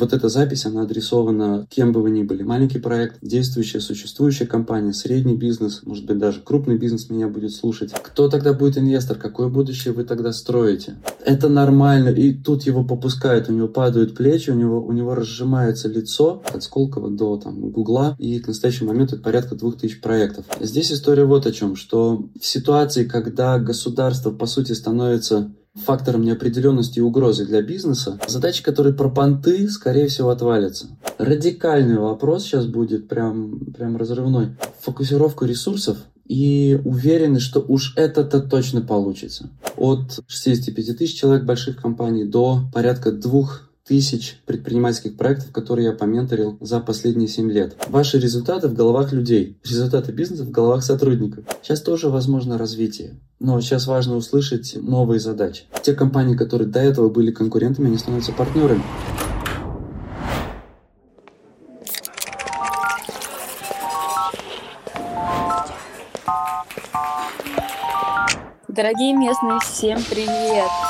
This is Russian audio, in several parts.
Вот эта запись, она адресована кем бы вы ни были. Маленький проект, действующая, существующая компания, средний бизнес, может быть, даже крупный бизнес меня будет слушать. Кто тогда будет инвестор? Какое будущее вы тогда строите? Это нормально. И тут его попускают, у него падают плечи, у него, у него разжимается лицо от Сколково до там, Гугла. И к настоящему моменту это порядка двух тысяч проектов. Здесь история вот о чем, что в ситуации, когда государство, по сути, становится фактором неопределенности и угрозы для бизнеса, задачи, которые про понты, скорее всего, отвалятся. Радикальный вопрос сейчас будет прям, прям разрывной. Фокусировку ресурсов и уверены, что уж это-то точно получится. От 65 тысяч человек больших компаний до порядка двух тысяч предпринимательских проектов, которые я поменторил за последние 7 лет. Ваши результаты в головах людей, результаты бизнеса в головах сотрудников. Сейчас тоже возможно развитие. Но сейчас важно услышать новые задачи. Те компании, которые до этого были конкурентами, они становятся партнерами. Дорогие местные, всем привет!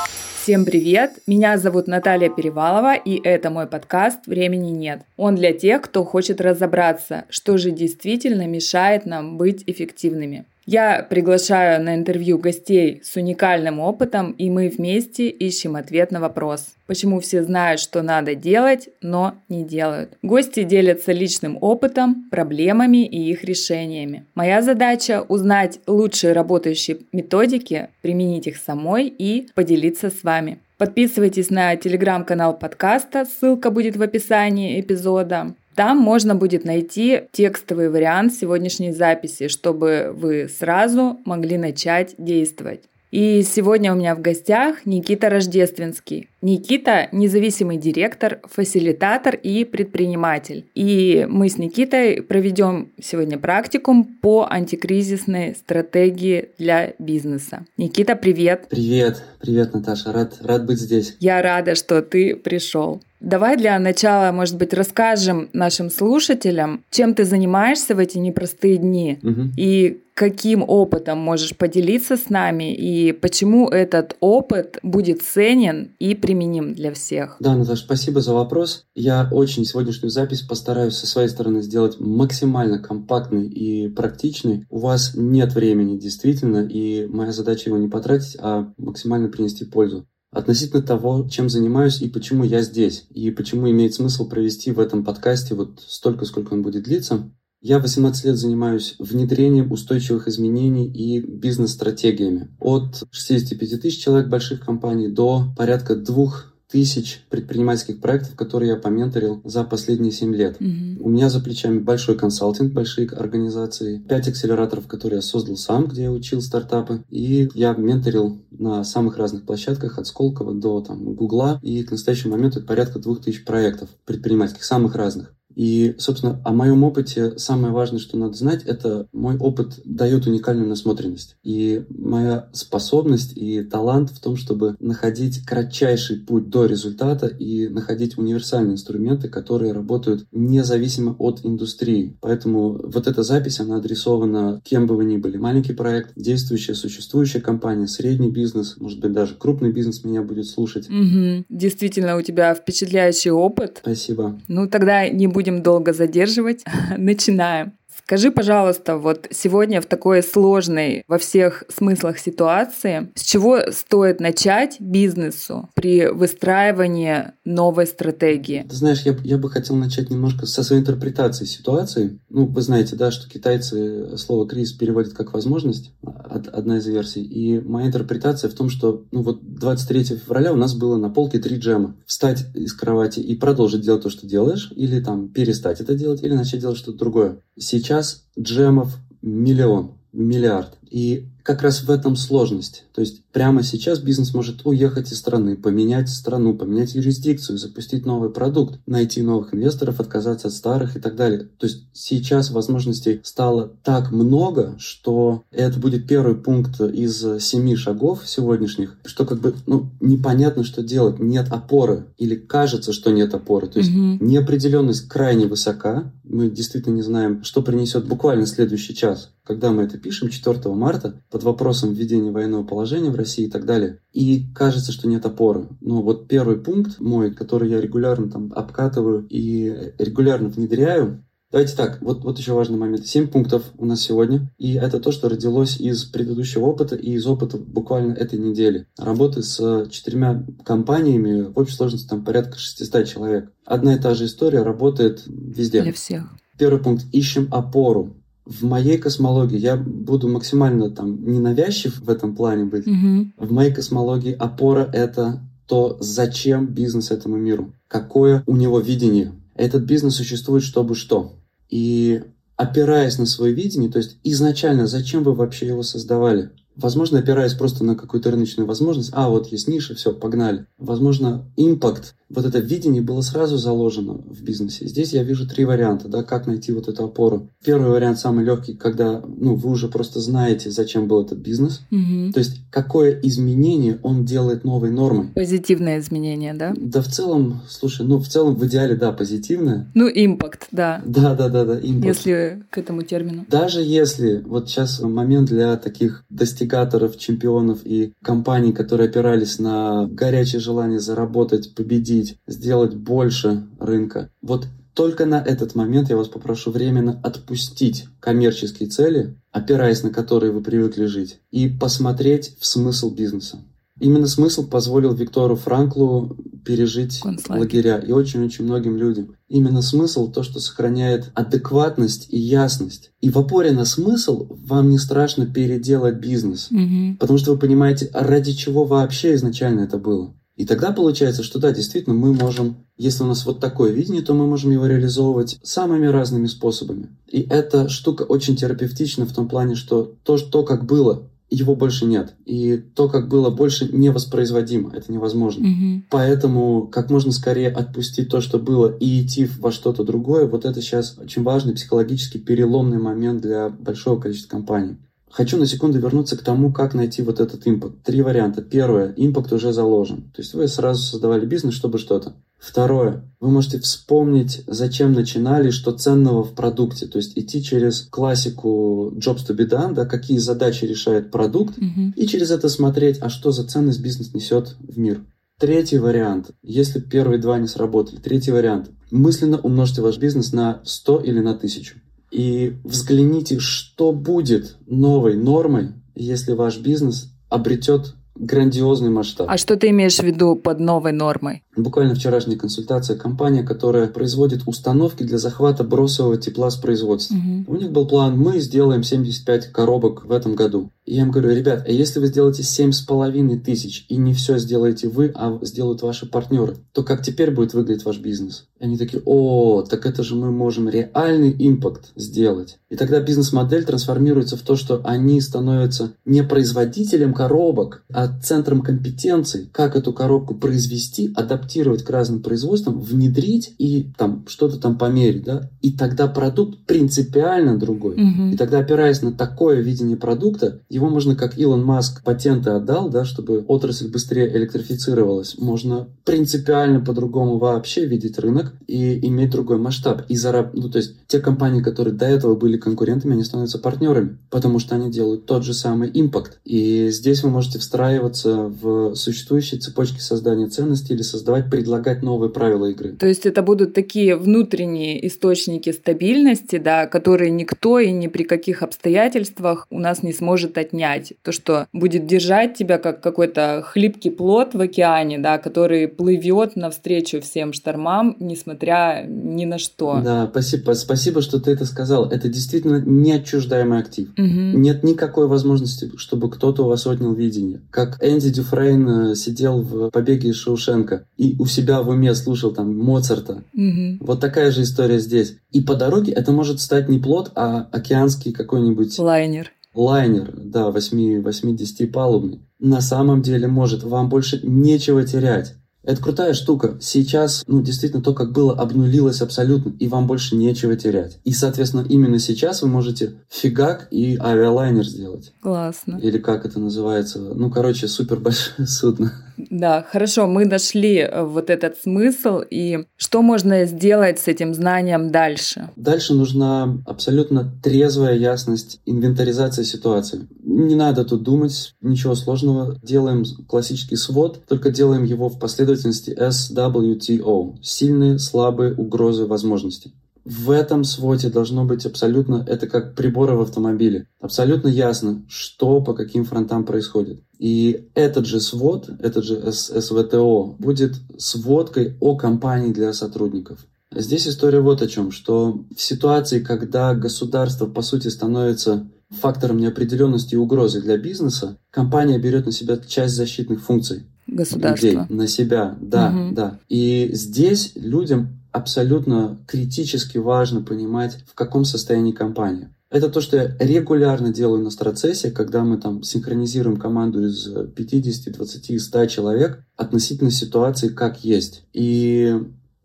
Всем привет! Меня зовут Наталья Перевалова, и это мой подкаст «Времени нет». Он для тех, кто хочет разобраться, что же действительно мешает нам быть эффективными. Я приглашаю на интервью гостей с уникальным опытом, и мы вместе ищем ответ на вопрос, почему все знают, что надо делать, но не делают. Гости делятся личным опытом, проблемами и их решениями. Моя задача узнать лучшие работающие методики, применить их самой и поделиться с вами. Подписывайтесь на телеграм-канал подкаста, ссылка будет в описании эпизода. Там можно будет найти текстовый вариант сегодняшней записи, чтобы вы сразу могли начать действовать. И сегодня у меня в гостях Никита Рождественский. Никита – независимый директор, фасилитатор и предприниматель. И мы с Никитой проведем сегодня практикум по антикризисной стратегии для бизнеса. Никита, привет! Привет! Привет, Наташа! Рад, рад быть здесь. Я рада, что ты пришел. Давай для начала, может быть, расскажем нашим слушателям, чем ты занимаешься в эти непростые дни угу. и каким опытом можешь поделиться с нами и почему этот опыт будет ценен и применим для всех. Да, Наташа, спасибо за вопрос. Я очень сегодняшнюю запись постараюсь со своей стороны сделать максимально компактной и практичной. У вас нет времени, действительно, и моя задача его не потратить, а максимально принести пользу относительно того, чем занимаюсь и почему я здесь, и почему имеет смысл провести в этом подкасте вот столько, сколько он будет длиться. Я 18 лет занимаюсь внедрением устойчивых изменений и бизнес-стратегиями. От 65 тысяч человек больших компаний до порядка двух тысяч предпринимательских проектов, которые я поменторил за последние 7 лет. Mm-hmm. У меня за плечами большой консалтинг, большие организации, 5 акселераторов, которые я создал сам, где я учил стартапы, и я менторил на самых разных площадках, от Сколково до там, Гугла, и к настоящему моменту это порядка 2000 проектов предпринимательских, самых разных. И, собственно, о моем опыте самое важное, что надо знать, это мой опыт дает уникальную насмотренность. И моя способность и талант в том, чтобы находить кратчайший путь до результата и находить универсальные инструменты, которые работают независимо от индустрии. Поэтому вот эта запись, она адресована кем бы вы ни были. Маленький проект, действующая, существующая компания, средний бизнес, может быть, даже крупный бизнес меня будет слушать. Угу. Действительно, у тебя впечатляющий опыт. Спасибо. Ну, тогда не будем будем долго задерживать. Начинаем. Скажи, пожалуйста, вот сегодня в такой сложной во всех смыслах ситуации, с чего стоит начать бизнесу при выстраивании новой стратегии? Знаешь, я, я бы хотел начать немножко со своей интерпретации ситуации. Ну, вы знаете, да, что китайцы слово «кризис» переводят как «возможность», одна из версий. И моя интерпретация в том, что ну вот 23 февраля у нас было на полке три джема. Встать из кровати и продолжить делать то, что делаешь, или там перестать это делать, или начать делать что-то другое. Сейчас джемов миллион, миллиард. И как раз в этом сложность. То есть прямо сейчас бизнес может уехать из страны, поменять страну, поменять юрисдикцию, запустить новый продукт, найти новых инвесторов, отказаться от старых и так далее. То есть сейчас возможностей стало так много, что это будет первый пункт из семи шагов сегодняшних, что как бы ну, непонятно, что делать, нет опоры или кажется, что нет опоры. То есть mm неопределенность крайне высока, мы действительно не знаем, что принесет буквально следующий час. Когда мы это пишем, 4 марта, по под вопросом введения военного положения в России и так далее. И кажется, что нет опоры. Но вот первый пункт мой, который я регулярно там обкатываю и регулярно внедряю, Давайте так, вот, вот еще важный момент. Семь пунктов у нас сегодня, и это то, что родилось из предыдущего опыта и из опыта буквально этой недели. Работы с четырьмя компаниями, в общей сложности там порядка 600 человек. Одна и та же история работает везде. Для всех. Первый пункт. Ищем опору. В моей космологии я буду максимально там ненавязчив в этом плане быть. Угу. В моей космологии опора — это то, зачем бизнес этому миру, какое у него видение. Этот бизнес существует, чтобы что. И опираясь на свое видение, то есть изначально зачем вы вообще его создавали? Возможно, опираясь просто на какую-то рыночную возможность, а вот есть ниша, все, погнали. Возможно, импакт вот это видение было сразу заложено в бизнесе. Здесь я вижу три варианта, да, как найти вот эту опору. Первый вариант самый легкий, когда, ну, вы уже просто знаете, зачем был этот бизнес. Угу. То есть, какое изменение он делает новой нормой. Позитивное изменение, да? Да, в целом, слушай, ну, в целом, в идеале, да, позитивное. Ну, импакт, да. Да, да, да, да, импакт. Если к этому термину. Даже если, вот сейчас момент для таких достигаторов, чемпионов и компаний, которые опирались на горячее желание заработать, победить, победить, сделать больше рынка. Вот только на этот момент я вас попрошу временно отпустить коммерческие цели, опираясь на которые вы привыкли жить, и посмотреть в смысл бизнеса. Именно смысл позволил Виктору Франклу пережить Концлагерь. лагеря и очень-очень многим людям. Именно смысл то, что сохраняет адекватность и ясность. И в опоре на смысл вам не страшно переделать бизнес. Угу. Потому что вы понимаете, ради чего вообще изначально это было. И тогда получается, что да, действительно, мы можем, если у нас вот такое видение, то мы можем его реализовывать самыми разными способами. И эта штука очень терапевтична в том плане, что то, что как было, его больше нет. И то, как было, больше невоспроизводимо. Это невозможно. Угу. Поэтому как можно скорее отпустить то, что было, и идти во что-то другое, вот это сейчас очень важный психологически переломный момент для большого количества компаний. Хочу на секунду вернуться к тому, как найти вот этот импакт. Три варианта. Первое. Импакт уже заложен. То есть вы сразу создавали бизнес, чтобы что-то. Второе. Вы можете вспомнить, зачем начинали, что ценного в продукте. То есть идти через классику jobs to be done, да, какие задачи решает продукт, Угу. и через это смотреть, а что за ценность бизнес несет в мир. Третий вариант. Если первые два не сработали. Третий вариант. Мысленно умножьте ваш бизнес на 100 или на 1000 и взгляните, что будет новой нормой, если ваш бизнес обретет грандиозный масштаб. А что ты имеешь в виду под новой нормой? Буквально вчерашняя консультация компания, которая производит установки для захвата бросового тепла с производства. Угу. У них был план, мы сделаем 75 коробок в этом году. И я им говорю, ребят, а если вы сделаете 7,5 тысяч и не все сделаете вы, а сделают ваши партнеры, то как теперь будет выглядеть ваш бизнес? И они такие, о, так это же мы можем реальный импакт сделать. И тогда бизнес-модель трансформируется в то, что они становятся не производителем коробок, а центром компетенций, как эту коробку произвести, адаптировать к разным производствам, внедрить и там что-то там померить, да? И тогда продукт принципиально другой. Угу. И тогда, опираясь на такое видение продукта, его можно, как Илон Маск патенты отдал, да, чтобы отрасль быстрее электрифицировалась, можно принципиально по-другому вообще видеть рынок и иметь другой масштаб. И зараб... ну, то есть те компании, которые до этого были конкурентами, они становятся партнерами, потому что они делают тот же самый импакт. И здесь вы можете встраиваться в существующие цепочки создания ценностей или создавать, предлагать новые правила игры. То есть это будут такие внутренние источники стабильности, да, которые никто и ни при каких обстоятельствах у нас не сможет отнять. То, что будет держать тебя как какой-то хлипкий плод в океане, да, который плывет навстречу всем штормам, несмотря ни на что. Да, спасибо, спасибо, что ты это сказал. Это действительно неотчуждаемый актив. Мгм. Нет никакой возможности, чтобы кто-то у вас отнял видение. Как Энди Дюфрейн э, сидел в «Побеге из Шоушенка» и у себя в уме слушал там Моцарта. Мгм. Вот такая же история здесь. И по дороге это может стать не плод, а океанский какой-нибудь Лайнер. лайнер, да, 8-10 палубный. На самом деле может, вам больше нечего терять. Это крутая штука. Сейчас, ну, действительно, то, как было, обнулилось абсолютно, и вам больше нечего терять. И, соответственно, именно сейчас вы можете фигак и авиалайнер сделать. Классно. Или как это называется? Ну, короче, супер большое судно. Да, хорошо, мы нашли э, вот этот смысл, и что можно сделать с этим знанием дальше? Дальше нужна абсолютно трезвая ясность инвентаризации ситуации. Не надо тут думать, ничего сложного. Делаем классический свод, только делаем его в последовательности SWTO. Сильные, слабые, угрозы, возможности. В этом своде должно быть абсолютно, это как приборы в автомобиле, абсолютно ясно, что по каким фронтам происходит. И этот же свод, этот же СВТО будет сводкой о компании для сотрудников. Здесь история вот о чем, что в ситуации, когда государство, по сути, становится фактором неопределенности и угрозы для бизнеса, компания берет на себя часть защитных функций. Государство. Людей, на себя, да, угу. да. И здесь людям абсолютно критически важно понимать, в каком состоянии компания. Это то, что я регулярно делаю на страцессе, когда мы там синхронизируем команду из 50, 20, 100 человек относительно ситуации как есть. И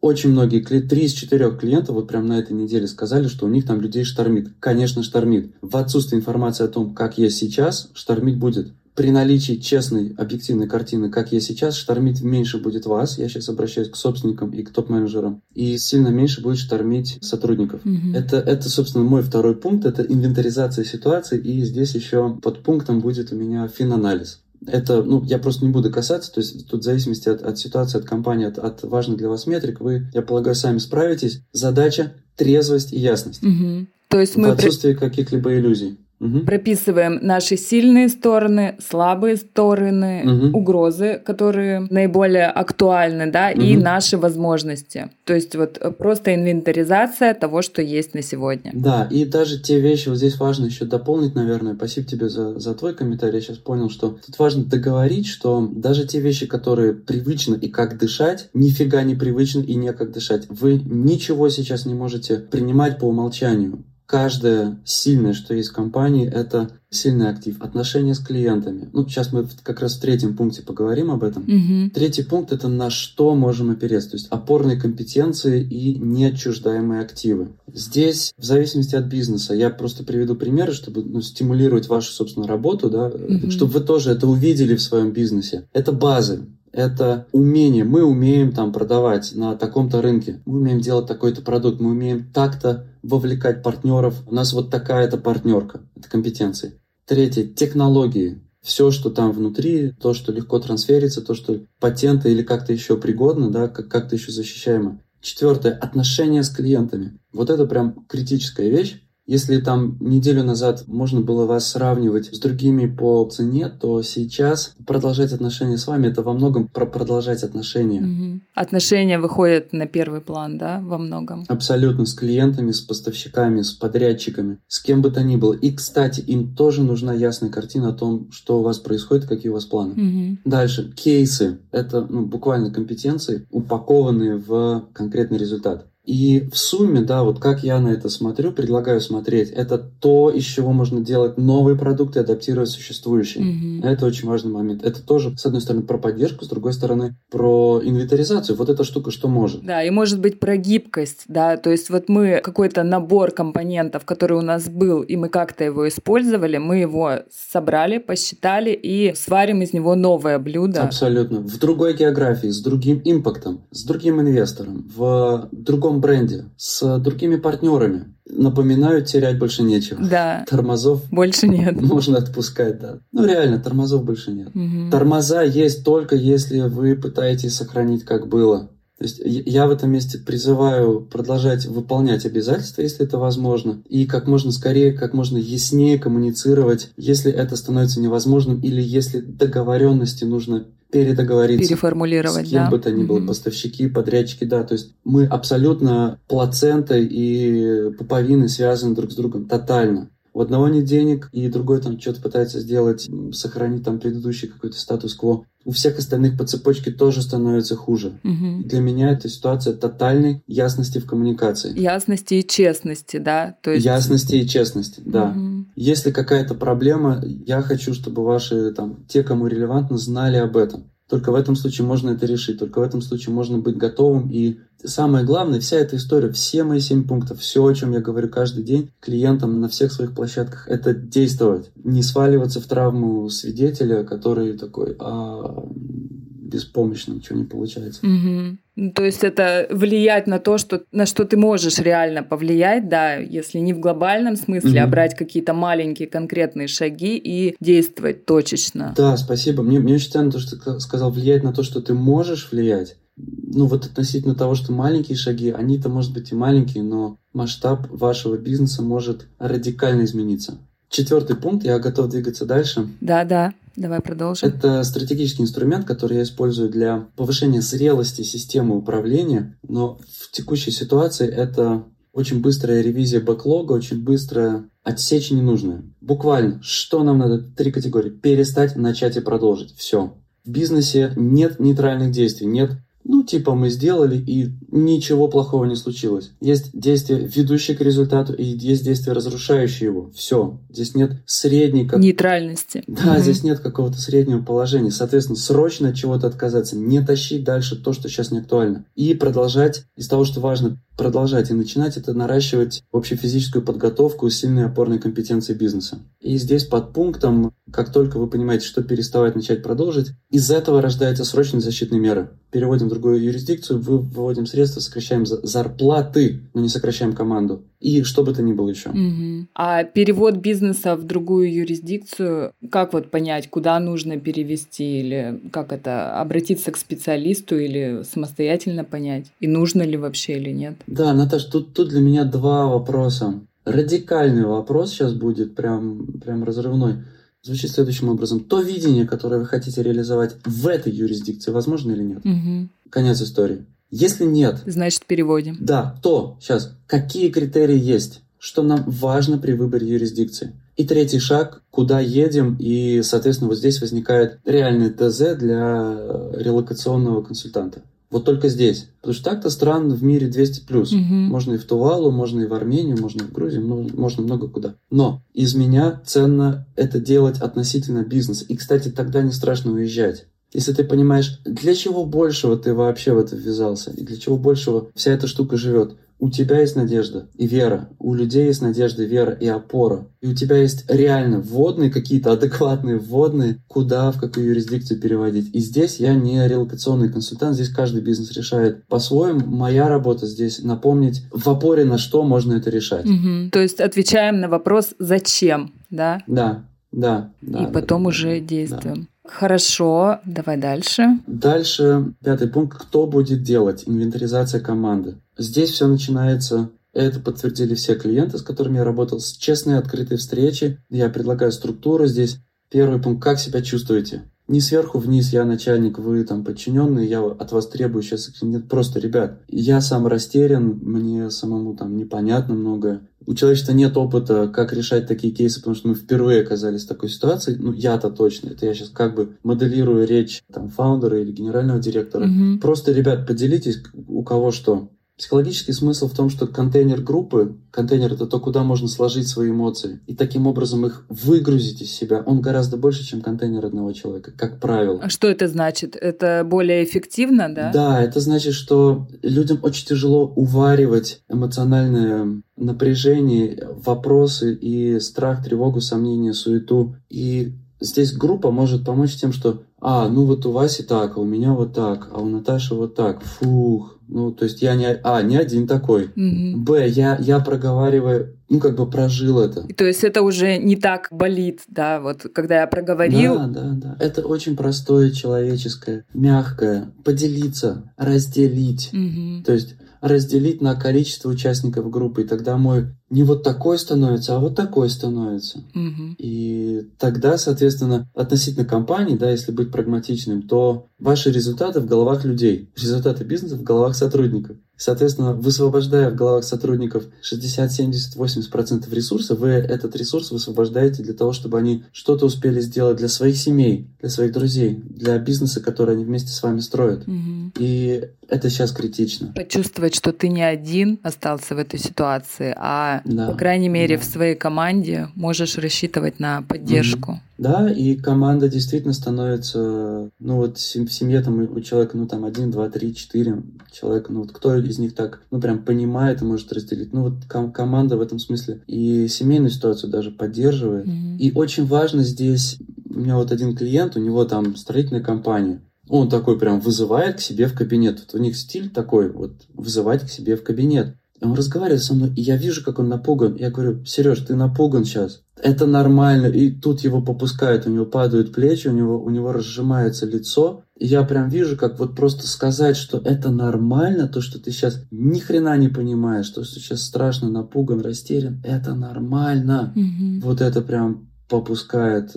очень многие, три из четырех клиентов вот прямо на этой неделе сказали, что у них там людей штормит. Конечно, штормит. В отсутствии информации о том, как есть сейчас, штормить будет при наличии честной, объективной картины, как я сейчас, штормить меньше будет вас. Я сейчас обращаюсь к собственникам и к топ-менеджерам. И сильно меньше будет штормить сотрудников. Mm-hmm. Это, это, собственно, мой второй пункт. Это инвентаризация ситуации. И здесь еще под пунктом будет у меня финанализ. Это, ну, я просто не буду касаться, то есть тут в зависимости от, от ситуации, от компании, от, от важных для вас метрик, вы, я полагаю, сами справитесь. Задача – трезвость и ясность. Угу. То есть мы... В отсутствии каких-либо иллюзий. Угу. Прописываем наши сильные стороны, слабые стороны, угу. угрозы, которые наиболее актуальны, да, угу. и наши возможности. То есть вот э, просто инвентаризация того, что есть на сегодня. Да, и даже те вещи, вот здесь важно еще дополнить, наверное, спасибо тебе за, за твой комментарий, я сейчас понял, что тут важно договорить, что даже те вещи, которые привычны и как дышать, нифига не привычны и не как дышать. Вы ничего сейчас не можете принимать по умолчанию каждое сильное, что есть в компании, это сильный актив. Отношения с клиентами. Ну, сейчас мы как раз в третьем пункте поговорим об этом. Угу. Третий пункт это на что можем опереться. То есть опорные компетенции и неотчуждаемые активы. Здесь, в зависимости от бизнеса, я просто приведу примеры, чтобы ну, стимулировать вашу, собственно, работу, да, угу. чтобы вы тоже это увидели в своем бизнесе. Это базы это умение. Мы умеем там продавать на таком-то рынке, мы умеем делать такой-то продукт, мы умеем так-то вовлекать партнеров. У нас вот такая-то партнерка, это компетенции. Третье, технологии. Все, что там внутри, то, что легко трансферится, то, что патенты или как-то еще пригодно, да, как-то еще защищаемо. Четвертое, отношения с клиентами. Вот это прям критическая вещь. Если там неделю назад можно было вас сравнивать с другими по цене, то сейчас продолжать отношения с вами это во многом про продолжать отношения. Угу. Отношения выходят на первый план, да, во многом. Абсолютно с клиентами, с поставщиками, с подрядчиками, с кем бы то ни было. И, кстати, им тоже нужна ясная картина о том, что у вас происходит, какие у вас планы. Угу. Дальше кейсы это ну, буквально компетенции, упакованные в конкретный результат. И в сумме, да, вот как я на это смотрю, предлагаю смотреть, это то, из чего можно делать новые продукты, адаптировать существующие. Mm-hmm. Это очень важный момент. Это тоже, с одной стороны, про поддержку, с другой стороны, про инвентаризацию. Вот эта штука что может. Да, и может быть про гибкость, да, то есть вот мы какой-то набор компонентов, который у нас был, и мы как-то его использовали, мы его собрали, посчитали и сварим из него новое блюдо. Абсолютно. В другой географии, с другим импактом, с другим инвестором, в другом другом бренде, с другими партнерами. Напоминаю, терять больше нечего. Да. Тормозов больше нет. Можно отпускать, да. Ну реально, тормозов больше нет. Угу. Тормоза есть только если вы пытаетесь сохранить как было. То есть я в этом месте призываю продолжать выполнять обязательства, если это возможно, и как можно скорее, как можно яснее коммуницировать, если это становится невозможным или если договоренности нужно передоговориться. Переформулировать, с кем да. бы то ни было, mm-hmm. поставщики, подрядчики, да. То есть мы абсолютно плацентой и пуповины связаны друг с другом тотально. У одного нет денег, и другой там что-то пытается сделать, сохранить там предыдущий какой-то статус-кво. У всех остальных по цепочке тоже становится хуже. Угу. Для меня это ситуация тотальной ясности в коммуникации. Ясности и честности, да? То есть... Ясности и честности, да. Угу. Если какая-то проблема, я хочу, чтобы ваши там, те, кому релевантно, знали об этом. Только в этом случае можно это решить, только в этом случае можно быть готовым. И самое главное, вся эта история, все мои семь пунктов, все, о чем я говорю каждый день клиентам на всех своих площадках, это действовать. Не сваливаться в травму свидетеля, который такой, а, беспомощно, ничего не получается. Угу. То есть это влиять на то, что, на что ты можешь реально повлиять, да, если не в глобальном смысле, угу. а брать какие-то маленькие конкретные шаги и действовать точечно. Да, спасибо. Мне, мне очень ценно то, что ты сказал, влиять на то, что ты можешь влиять. Ну вот относительно того, что маленькие шаги, они-то, может быть, и маленькие, но масштаб вашего бизнеса может радикально измениться. Четвертый пункт, я готов двигаться дальше. Да, да, давай продолжим. Это стратегический инструмент, который я использую для повышения зрелости системы управления, но в текущей ситуации это очень быстрая ревизия бэклога, очень быстрая отсечь ненужное. Буквально, что нам надо? Три категории. Перестать, начать и продолжить. Все. В бизнесе нет нейтральных действий, нет ну, типа мы сделали, и ничего плохого не случилось. Есть действия, ведущие к результату, и есть действия, разрушающие его. Все. Здесь нет средней... Как... Нейтральности. Да, угу. здесь нет какого-то среднего положения. Соответственно, срочно от чего-то отказаться. Не тащить дальше то, что сейчас не актуально. И продолжать из того, что важно, продолжать и начинать это наращивать общефизическую подготовку и сильные опорные компетенции бизнеса. И здесь под пунктом, как только вы понимаете, что переставать, начать, продолжить, из этого рождаются срочные защитные меры. Переводим в другую юрисдикцию, выводим средства, сокращаем зарплаты, но не сокращаем команду. И что бы то ни было еще. Угу. А перевод бизнеса в другую юрисдикцию, как вот понять, куда нужно перевести, или как это, обратиться к специалисту или самостоятельно понять, и нужно ли вообще или нет? Да, Наташ, тут, тут для меня два вопроса радикальный вопрос сейчас будет, прям, прям разрывной. Звучит следующим образом. То видение, которое вы хотите реализовать в этой юрисдикции, возможно или нет? Угу. Конец истории. Если нет... Значит, переводим. Да, то, сейчас, какие критерии есть? Что нам важно при выборе юрисдикции? И третий шаг, куда едем, и, соответственно, вот здесь возникает реальный ТЗ для релокационного консультанта. Вот только здесь. Потому что так-то стран в мире 200 плюс. Угу. Можно и в Тувалу, можно и в Армению, можно и в Грузию, можно много куда. Но из меня ценно это делать относительно бизнеса. И, кстати, тогда не страшно уезжать. Если ты понимаешь, для чего большего ты вообще в это ввязался, и для чего большего вся эта штука живет, у тебя есть надежда и вера, у людей есть надежда, вера и опора. И у тебя есть реально вводные какие-то адекватные вводные, куда, в какую юрисдикцию переводить. И здесь я не релокационный консультант, здесь каждый бизнес решает по-своему. Моя работа здесь напомнить в опоре на что можно это решать. Угу. То есть отвечаем на вопрос «зачем?», да? Да, да. да и потом да, уже да, действуем. Да. Хорошо, давай дальше. Дальше пятый пункт. Кто будет делать? Инвентаризация команды. Здесь все начинается это подтвердили все клиенты, с которыми я работал, с честной открытой встречи. Я предлагаю структуру здесь. Первый пункт. Как себя чувствуете? Не сверху вниз, я начальник, вы там подчиненный, я от вас требую сейчас. Нет, просто, ребят, я сам растерян, мне самому там непонятно многое. У человечества нет опыта, как решать такие кейсы, потому что мы впервые оказались в такой ситуации. Ну, я-то точно. Это я сейчас как бы моделирую речь там фаундера или генерального директора. Угу. Просто, ребят, поделитесь, у кого что. Психологический смысл в том, что контейнер группы, контейнер это то, куда можно сложить свои эмоции, и таким образом их выгрузить из себя, он гораздо больше, чем контейнер одного человека, как правило. А что это значит? Это более эффективно, да? Да, это значит, что людям очень тяжело уваривать эмоциональное напряжение, вопросы и страх, тревогу, сомнения, суету. И здесь группа может помочь тем, что а, ну вот у Васи так, а у меня вот так, а у Наташи вот так. Фух. Ну, то есть я не, а, не один такой. Угу. Б, я, я проговариваю, ну, как бы прожил это. То есть это уже не так болит, да, вот когда я проговорил. Да, да, да. Это очень простое, человеческое, мягкое. Поделиться, разделить. Угу. То есть разделить на количество участников группы, и тогда мой не вот такой становится, а вот такой становится. Угу. И тогда, соответственно, относительно компании, да, если быть прагматичным, то ваши результаты в головах людей, результаты бизнеса в головах сотрудников. Соответственно, высвобождая в головах сотрудников 60, 70, 80% ресурса, вы этот ресурс высвобождаете для того, чтобы они что-то успели сделать для своих семей, для своих друзей, для бизнеса, который они вместе с вами строят. Угу. И это сейчас критично. Почувствовать, что ты не один остался в этой ситуации, а, да. по крайней мере, да. в своей команде можешь рассчитывать на поддержку. Угу. Да, и команда действительно становится, ну вот в семье там у человека, ну там один, два, три, четыре человека, ну вот кто из них так, ну прям понимает и может разделить. Ну вот ком- команда в этом смысле и семейную ситуацию даже поддерживает. Mm-hmm. И очень важно здесь, у меня вот один клиент, у него там строительная компания, Он такой прям вызывает к себе в кабинет. Вот у них стиль такой, вот вызывать к себе в кабинет. И он разговаривает со мной, и я вижу, как он напуган. Я говорю, Сереж, ты напуган сейчас. Это нормально. И тут его попускают, у него падают плечи, у него, у него разжимается лицо. И я прям вижу, как вот просто сказать, что это нормально, то, что ты сейчас ни хрена не понимаешь, то, что сейчас страшно напуган, растерян, это нормально. Угу. Вот это прям попускает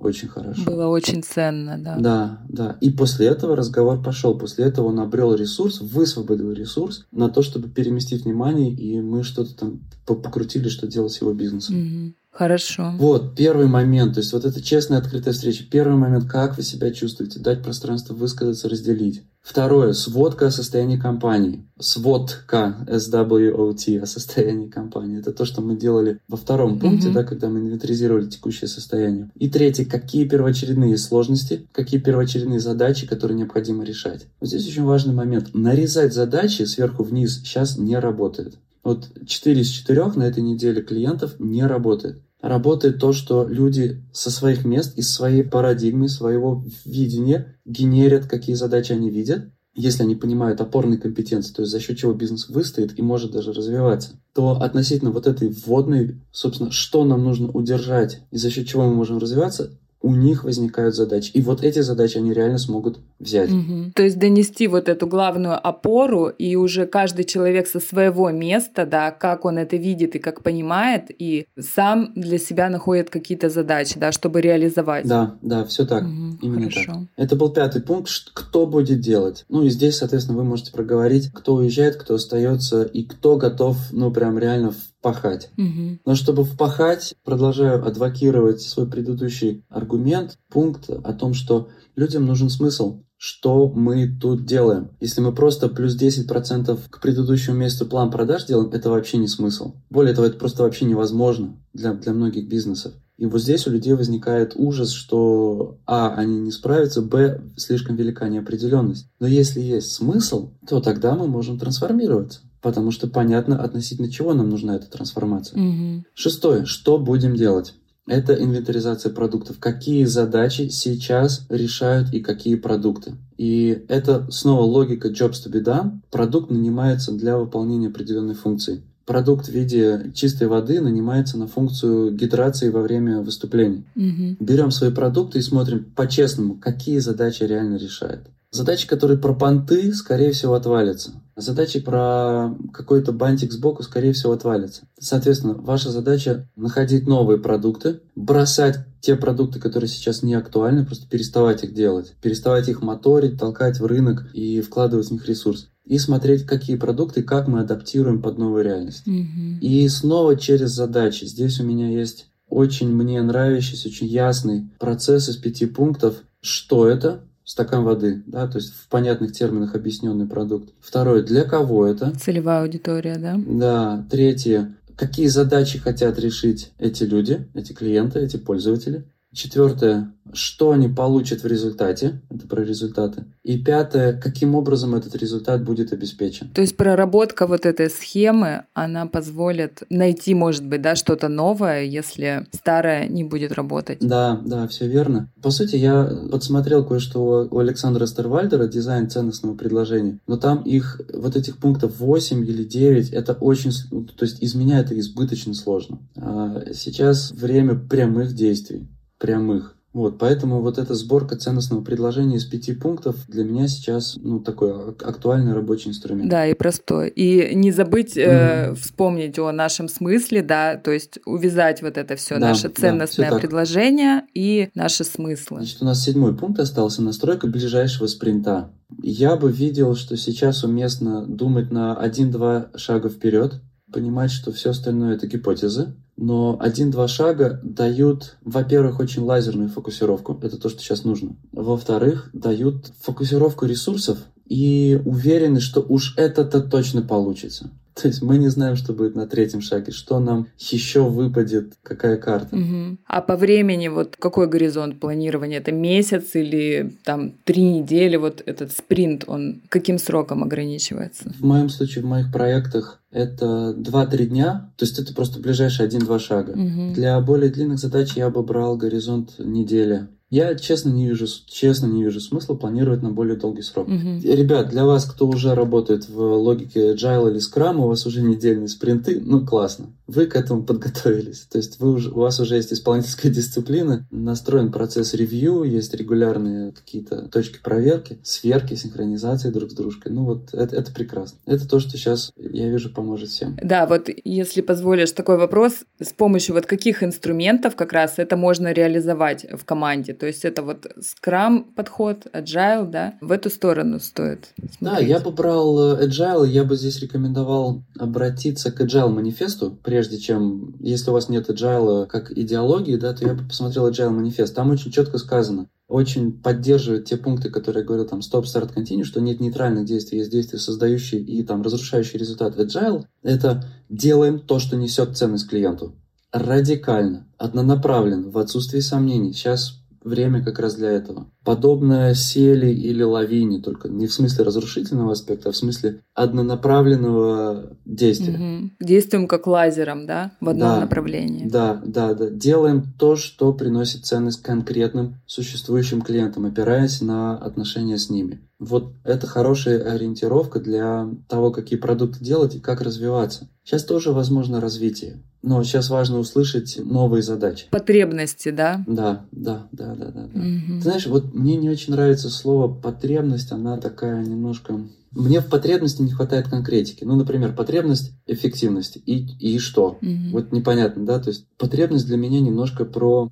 очень хорошо. Было очень ценно, да. Да, да. И после этого разговор пошел. После этого он обрел ресурс, высвободил ресурс на то, чтобы переместить внимание, и мы что-то там покрутили, что делать с его бизнесом. Угу. Хорошо. Вот, первый момент, то есть вот это честная открытая встреча. Первый момент, как вы себя чувствуете, дать пространство высказаться, разделить. Второе, сводка о состоянии компании. Сводка, SWOT, о состоянии компании. Это то, что мы делали во втором пункте, mm-hmm. да, когда мы инвентаризировали текущее состояние. И третье, какие первоочередные сложности, какие первоочередные задачи, которые необходимо решать. Вот здесь очень важный момент. Нарезать задачи сверху вниз сейчас не работает. Вот 4 из 4 на этой неделе клиентов не работает работает то, что люди со своих мест, из своей парадигмы, своего видения генерят, какие задачи они видят, если они понимают опорные компетенции, то есть за счет чего бизнес выстоит и может даже развиваться, то относительно вот этой вводной, собственно, что нам нужно удержать и за счет чего мы можем развиваться, у них возникают задачи. И вот эти задачи они реально смогут взять. Угу. То есть донести вот эту главную опору, и уже каждый человек со своего места, да, как он это видит и как понимает, и сам для себя находит какие-то задачи, да, чтобы реализовать. Да, да, все так. Угу, Именно хорошо. так. Это был пятый пункт, кто будет делать. Ну и здесь, соответственно, вы можете проговорить, кто уезжает, кто остается, и кто готов, ну, прям реально пахать. Угу. Но чтобы впахать, продолжаю адвокировать свой предыдущий аргумент, пункт о том, что людям нужен смысл что мы тут делаем. Если мы просто плюс 10% к предыдущему месту план продаж делаем, это вообще не смысл. Более того, это просто вообще невозможно для, для многих бизнесов. И вот здесь у людей возникает ужас, что а, они не справятся, б, слишком велика неопределенность. Но если есть смысл, то тогда мы можем трансформироваться потому что понятно, относительно чего нам нужна эта трансформация. Угу. Шестое. Что будем делать? Это инвентаризация продуктов. Какие задачи сейчас решают и какие продукты. И это снова логика jobs to be done. Продукт нанимается для выполнения определенной функции. Продукт в виде чистой воды нанимается на функцию гидрации во время выступления. Угу. Берем свои продукты и смотрим по-честному, какие задачи реально решают. Задачи, которые про понты, скорее всего, отвалятся. Задачи про какой-то бантик сбоку, скорее всего, отвалятся. Соответственно, ваша задача находить новые продукты, бросать те продукты, которые сейчас не актуальны, просто переставать их делать, переставать их моторить, толкать в рынок и вкладывать в них ресурс. И смотреть, какие продукты, как мы адаптируем под новую реальность. Mm-hmm. И снова через задачи. Здесь у меня есть очень мне нравящийся, очень ясный процесс из пяти пунктов. Что это? Стакан воды, да, то есть в понятных терминах объясненный продукт. Второе, для кого это? Целевая аудитория, да? Да. Третье, какие задачи хотят решить эти люди, эти клиенты, эти пользователи. Четвертое, что они получат в результате, это про результаты. И пятое, каким образом этот результат будет обеспечен. То есть проработка вот этой схемы, она позволит найти, может быть, да, что-то новое, если старое не будет работать. Да, да, все верно. По сути, я подсмотрел кое-что у Александра Стервальдера, дизайн ценностного предложения, но там их, вот этих пунктов 8 или 9, это очень, то есть из меня это избыточно сложно. А сейчас время прямых действий прямых. Вот, поэтому вот эта сборка ценностного предложения из пяти пунктов для меня сейчас ну, такой актуальный рабочий инструмент. Да, и простой. И не забыть mm-hmm. э, вспомнить о нашем смысле, да, то есть увязать вот это все да, наше ценностное да, предложение и наши смыслы. Значит, у нас седьмой пункт остался настройка ближайшего спринта. Я бы видел, что сейчас уместно думать на один-два шага вперед, понимать, что все остальное это гипотезы, но один-два шага дают, во-первых, очень лазерную фокусировку, это то, что сейчас нужно. Во-вторых, дают фокусировку ресурсов и уверены, что уж это-то точно получится. То есть мы не знаем, что будет на третьем шаге, что нам еще выпадет, какая карта. Угу. А по времени вот какой горизонт планирования? Это месяц или там три недели? Вот этот спринт, он каким сроком ограничивается? В моем случае, в моих проектах это 2-3 дня, то есть это просто ближайшие один-два шага. Угу. Для более длинных задач я бы брал горизонт недели. Я честно не вижу, честно не вижу смысла планировать на более долгий срок. Мгм. Ребят, для вас, кто уже работает в логике Agile или Scrum, у вас уже недельные спринты, ну классно. Вы к этому подготовились. То есть вы уже, у вас уже есть исполнительская дисциплина, настроен процесс ревью, есть регулярные какие-то точки проверки, сверки, синхронизации друг с дружкой. Ну вот это, это прекрасно. Это то, что сейчас, я вижу, поможет всем. Да, вот если позволишь такой вопрос, с помощью вот каких инструментов как раз это можно реализовать в команде? То есть это вот Scrum подход, Agile, да? В эту сторону стоит Да, смотреть. я бы брал э, Agile, я бы здесь рекомендовал обратиться к Agile манифесту, прежде чем, если у вас нет Agile как идеологии, да, то я бы посмотрел Agile манифест. Там очень четко сказано, очень поддерживает те пункты, которые я говорил, там, stop, start, continue, что нет нейтральных действий, есть действия, создающие и там разрушающие результат. Agile — это делаем то, что несет ценность клиенту. Радикально, однонаправленно, в отсутствии сомнений. Сейчас время как раз для этого. Подобное сели или лавине, только не в смысле разрушительного аспекта, а в смысле однонаправленного действия. Мгм. Действуем как лазером, да, в одном Да. направлении. Да, да, да. Делаем то, что приносит ценность конкретным существующим клиентам, опираясь на отношения с ними. Вот это хорошая ориентировка для того, какие продукты делать и как развиваться. Сейчас тоже возможно развитие, но сейчас важно услышать новые задачи. Потребности, да? Да, да, да, да, да. да. Мгм. Ты знаешь, вот мне не очень нравится слово потребность, она такая немножко... Мне в потребности не хватает конкретики. Ну, например, потребность эффективности. И, и что? Мгм. Вот непонятно, да? То есть потребность для меня немножко про...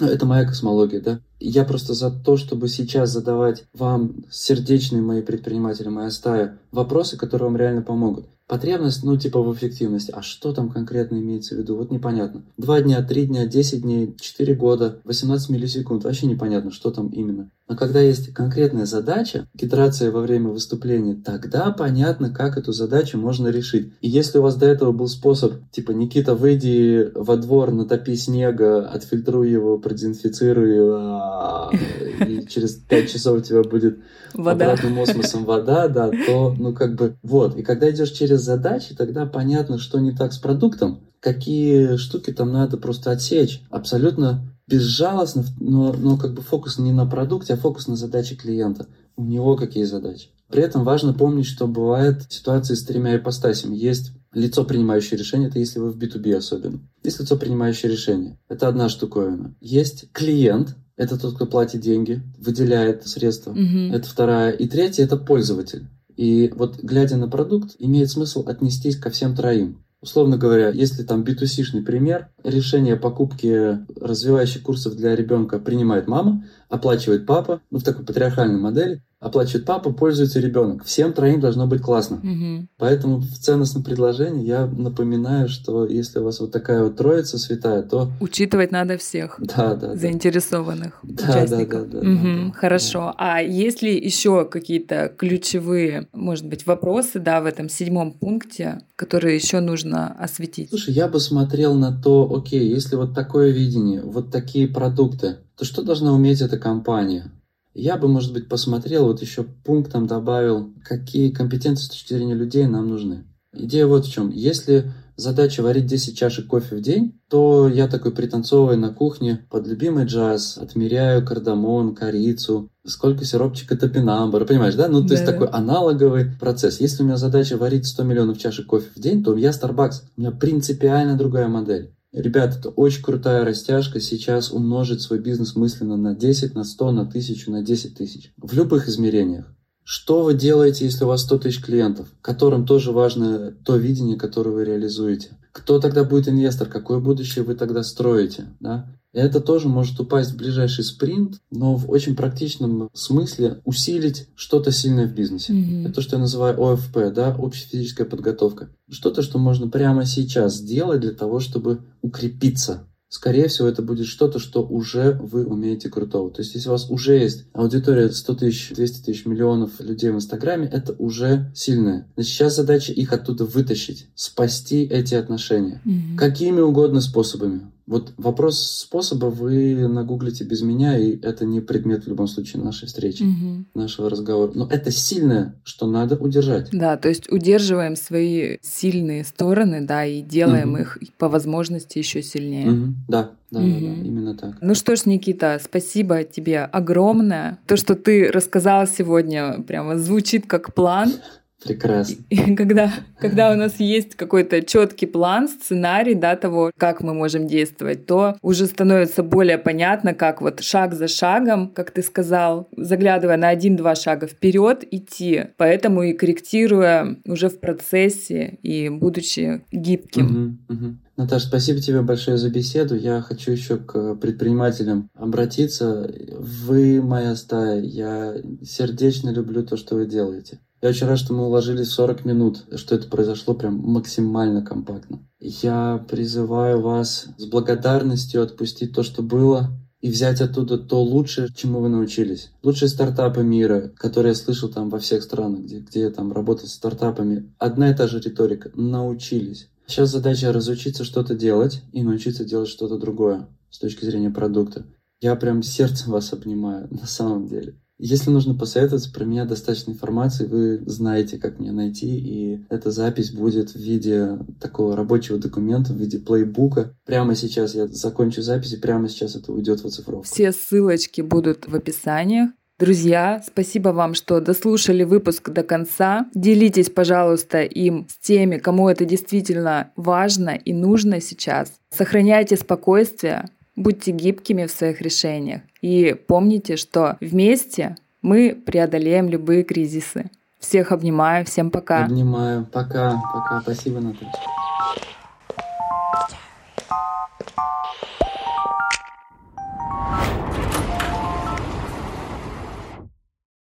ну, Это моя космология, да? Я просто за то, чтобы сейчас задавать вам, сердечные мои предприниматели, моя стая, вопросы, которые вам реально помогут. Потребность, ну, типа в эффективности. А что там конкретно имеется в виду? Вот непонятно. Два дня, три дня, десять дней, четыре года, 18 миллисекунд. Вообще непонятно, что там именно. Но когда есть конкретная задача, итерация во время выступления, тогда понятно, как эту задачу можно решить. И если у вас до этого был способ, типа, Никита, выйди во двор, натопи снега, отфильтруй его, продезинфицируй, а, и через пять часов у тебя будет Вода. обратным осмосом вода, да, то, ну, как бы, вот. И когда идешь через задачи, тогда понятно, что не так с продуктом, какие штуки там надо просто отсечь. Абсолютно безжалостно, но, но как бы фокус не на продукте, а фокус на задаче клиента. У него какие задачи. При этом важно помнить, что бывает ситуации с тремя ипостасями. Есть лицо, принимающее решение, это если вы в B2B особенно. Есть лицо, принимающее решение. Это одна штуковина. Есть клиент, это тот, кто платит деньги, выделяет средства. Мгм. Это вторая. И третья – это пользователь. И вот глядя на продукт, имеет смысл отнестись ко всем троим. Условно говоря, если там B2C-шный пример, решение покупки развивающих курсов для ребенка принимает мама, оплачивает папа, ну в такой патриархальной модели, оплачивает папа, пользуется ребенок. Всем троим должно быть классно. Мгм. Поэтому в ценностном предложении я напоминаю, что если у вас вот такая вот троица святая, то Учитывать надо всех да, да, да. заинтересованных Да, да, участников. да, да, да, да. Хорошо. А есть ли еще какие-то ключевые, может быть, вопросы, да, в этом седьмом пункте, которые еще нужно осветить? Слушай, я бы смотрел на то, окей, если вот такое видение, вот такие продукты, то что должна уметь эта компания? Я бы, может быть, посмотрел, вот еще пунктом добавил, какие компетенции с точки зрения людей нам нужны. Идея вот в чем. Если задача варить 10 чашек кофе в день, то я такой пританцовывая на кухне под любимый джаз, отмеряю кардамон, корицу, сколько сиропчика топинамбура, понимаешь, да? Ну, то есть Да-да. такой аналоговый процесс. Если у меня задача варить 100 миллионов чашек кофе в день, то я Starbucks. У меня принципиально другая модель. Ребят, это очень крутая растяжка сейчас умножить свой бизнес мысленно на 10, на 100, на 1000, на 10 тысяч. В любых измерениях. Что вы делаете, если у вас 100 тысяч клиентов, которым тоже важно то видение, которое вы реализуете? Кто тогда будет инвестор? Какое будущее вы тогда строите? Да? Это тоже может упасть в ближайший спринт, но в очень практичном смысле усилить что-то сильное в бизнесе. Мгм. Это то, что я называю ОФП, да, общая физическая подготовка. Что-то, что можно прямо сейчас сделать для того, чтобы укрепиться. Скорее всего, это будет что-то, что уже вы умеете крутого. То есть, если у вас уже есть аудитория 100 тысяч, 200 тысяч, миллионов людей в Инстаграме, это уже сильное. Значит, сейчас задача их оттуда вытащить, спасти эти отношения. Мгм. Какими угодно способами. Вот вопрос способа вы нагуглите без меня, и это не предмет в любом случае нашей встречи, Мгм. нашего разговора. Но это сильное, что надо удержать. Да, то есть удерживаем свои сильные стороны, да, и делаем Мгм. их по возможности еще сильнее. Мгм. Да, да, да, да, именно так. Ну что ж, Никита, спасибо тебе огромное. То, что ты рассказал сегодня, прямо звучит как план. Прекрасно. И когда, когда у нас есть какой-то четкий план, сценарий да, того, как мы можем действовать, то уже становится более понятно, как вот шаг за шагом, как ты сказал, заглядывая на один-два шага вперед идти. Поэтому и корректируя уже в процессе и будучи гибким. Мгм, мгм. Наташ, спасибо тебе большое за беседу. Я хочу еще к предпринимателям обратиться. Вы моя стая. Я сердечно люблю то, что вы делаете. Я очень рад, что мы уложились в 40 минут, что это произошло прям максимально компактно. Я призываю вас с благодарностью отпустить то, что было, и взять оттуда то лучшее, чему вы научились. Лучшие стартапы мира, которые я слышал там во всех странах, где, где я там работал с стартапами. Одна и та же риторика. Научились. Сейчас задача разучиться что-то делать и научиться делать что-то другое с точки зрения продукта. Я прям сердцем вас обнимаю, на самом деле. Если нужно посоветоваться, про меня достаточно информации, вы знаете, как меня найти, и эта запись будет в виде такого рабочего документа, в виде плейбука. Прямо сейчас я закончу запись, и прямо сейчас это уйдет в оцифровку. Все ссылочки будут в описании. Друзья, спасибо вам, что дослушали выпуск до конца. Делитесь, пожалуйста, им с теми, кому это действительно важно и нужно сейчас. Сохраняйте спокойствие, будьте гибкими в своих решениях. И помните, что вместе мы преодолеем любые кризисы. Всех обнимаю, всем пока. Обнимаю. Пока, пока. Спасибо, Наташа.